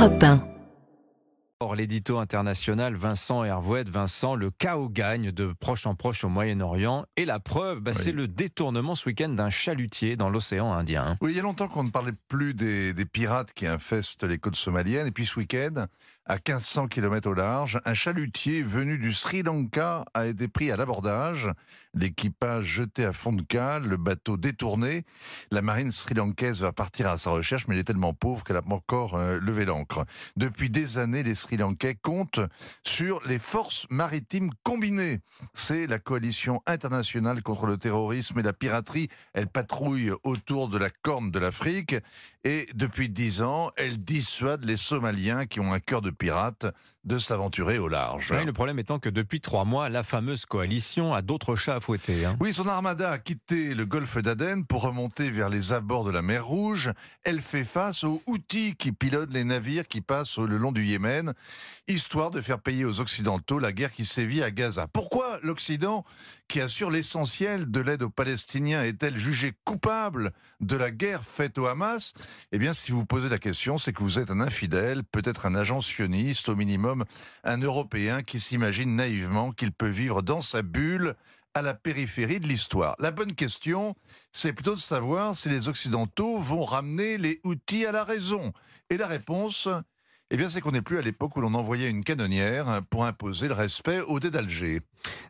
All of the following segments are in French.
Europe 1. Or, l'édito international Vincent Hervouet, Vincent, le chaos gagne de proche en proche au Moyen-Orient. Et la preuve, bah, c'est le détournement ce week-end d'un chalutier dans l'océan Indien. Oui, il y a longtemps qu'on ne parlait plus des, des pirates qui infestent les côtes somaliennes. Et puis ce week-end, à 1500 km au large, un chalutier venu du Sri Lanka a été pris à l'abordage. L'équipage jeté à fond de cale, le bateau détourné. La marine sri-lankaise va partir à sa recherche, mais elle est tellement pauvre qu'elle a pas encore euh, levé l'ancre. Depuis des années, les Sri Lankais comptent sur les forces maritimes combinées. C'est la coalition internationale contre le terrorisme et la piraterie. Elle patrouille autour de la corne de l'Afrique et depuis dix ans, elle dissuade les Somaliens qui ont un cœur de pirate de s'aventurer au large. Oui, le problème étant que depuis trois mois, la fameuse coalition a d'autres chats à fouetter. hein. Oui, son armada a quitté le golfe d'Aden pour remonter vers les abords de la mer Rouge. Elle fait face aux outils qui pilotent les navires qui passent le long du Yémen, histoire de faire payer aux Occidentaux la guerre qui sévit à Gaza. Pourquoi l'Occident, qui assure l'essentiel de l'aide aux Palestiniens, est-elle jugée coupable de la guerre faite au Hamas? Eh bien, si vous posez la question, c'est que vous êtes un infidèle, peut-être un agent sioniste, au minimum un Européen qui s'imagine naïvement qu'il peut vivre dans sa bulle à la périphérie de l'histoire. La bonne question, c'est plutôt de savoir si les Occidentaux vont ramener les outils à la raison. Et la réponse, eh bien, c'est qu'on n'est plus à l'époque où l'on envoyait une canonnière pour imposer le respect au dé d'Alger.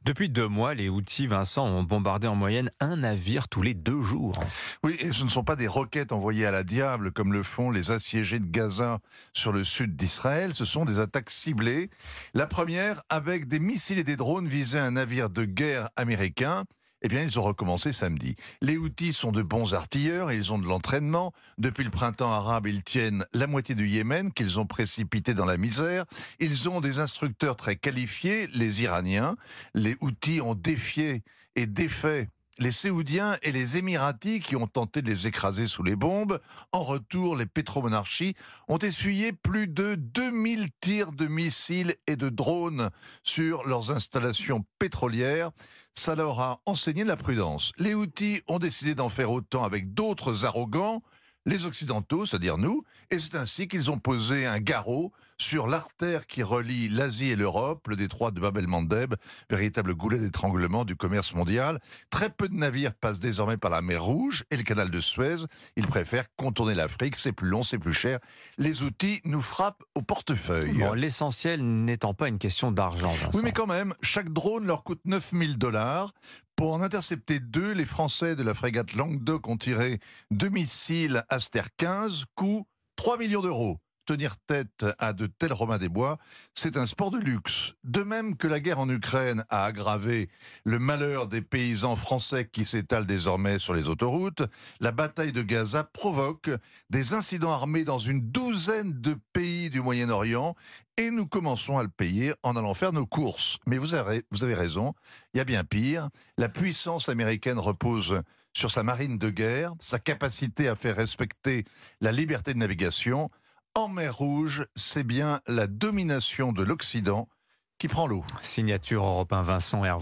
Depuis deux mois, les Houthis, Vincent, ont bombardé en moyenne un navire tous les deux jours. Oui, et ce ne sont pas des roquettes envoyées à la diable comme le font les assiégés de Gaza sur le sud d'Israël, ce sont des attaques ciblées. La première avec des missiles et des drones visait un navire de guerre américain. Eh bien, ils ont recommencé samedi. Les Houthis sont de bons artilleurs et ils ont de l'entraînement. Depuis le printemps arabe, ils tiennent la moitié du Yémen qu'ils ont précipité dans la misère. Ils ont des instructeurs très qualifiés, les Iraniens. Les Houthis ont défié et défait les Séoudiens et les Émiratis qui ont tenté de les écraser sous les bombes. En retour, les pétromonarchies ont essuyé plus de 2000 tirs de missiles et de drones sur leurs installations pétrolières. Ça leur a enseigné la prudence. Les Houthis ont décidé d'en faire autant avec d'autres arrogants, les Occidentaux, c'est-à-dire nous, et c'est ainsi qu'ils ont posé un garrot sur l'artère qui relie l'Asie et l'Europe, le détroit de Bab el-Mandeb, véritable goulet d'étranglement du commerce mondial. Très peu de navires passent désormais par la mer Rouge et le canal de Suez. Ils préfèrent contourner l'Afrique, c'est plus long, c'est plus cher. Les outils nous frappent au portefeuille. Bon, L'essentiel n'étant pas une question d'argent. Oui, mais quand même, chaque drone leur coûte 9000 dollars. Pour en intercepter deux, les Français de la frégate Languedoc ont tiré deux missiles Aster 15, coût 3 millions d'euros. Tenir tête à de tels Romains des Bois, c'est un sport de luxe. De même que la guerre en Ukraine a aggravé le malheur des paysans français qui s'étalent désormais sur les autoroutes, la bataille de Gaza provoque des incidents armés dans une douzaine de pays du Moyen-Orient et nous commençons à le payer en allant faire nos courses. Mais vous avez, vous avez raison, il y a bien pire. La puissance américaine repose sur sa marine de guerre, sa capacité à faire respecter la liberté de navigation. En mer Rouge, c'est bien la domination de l'Occident qui prend l'eau. Signature européen Vincent Hervé.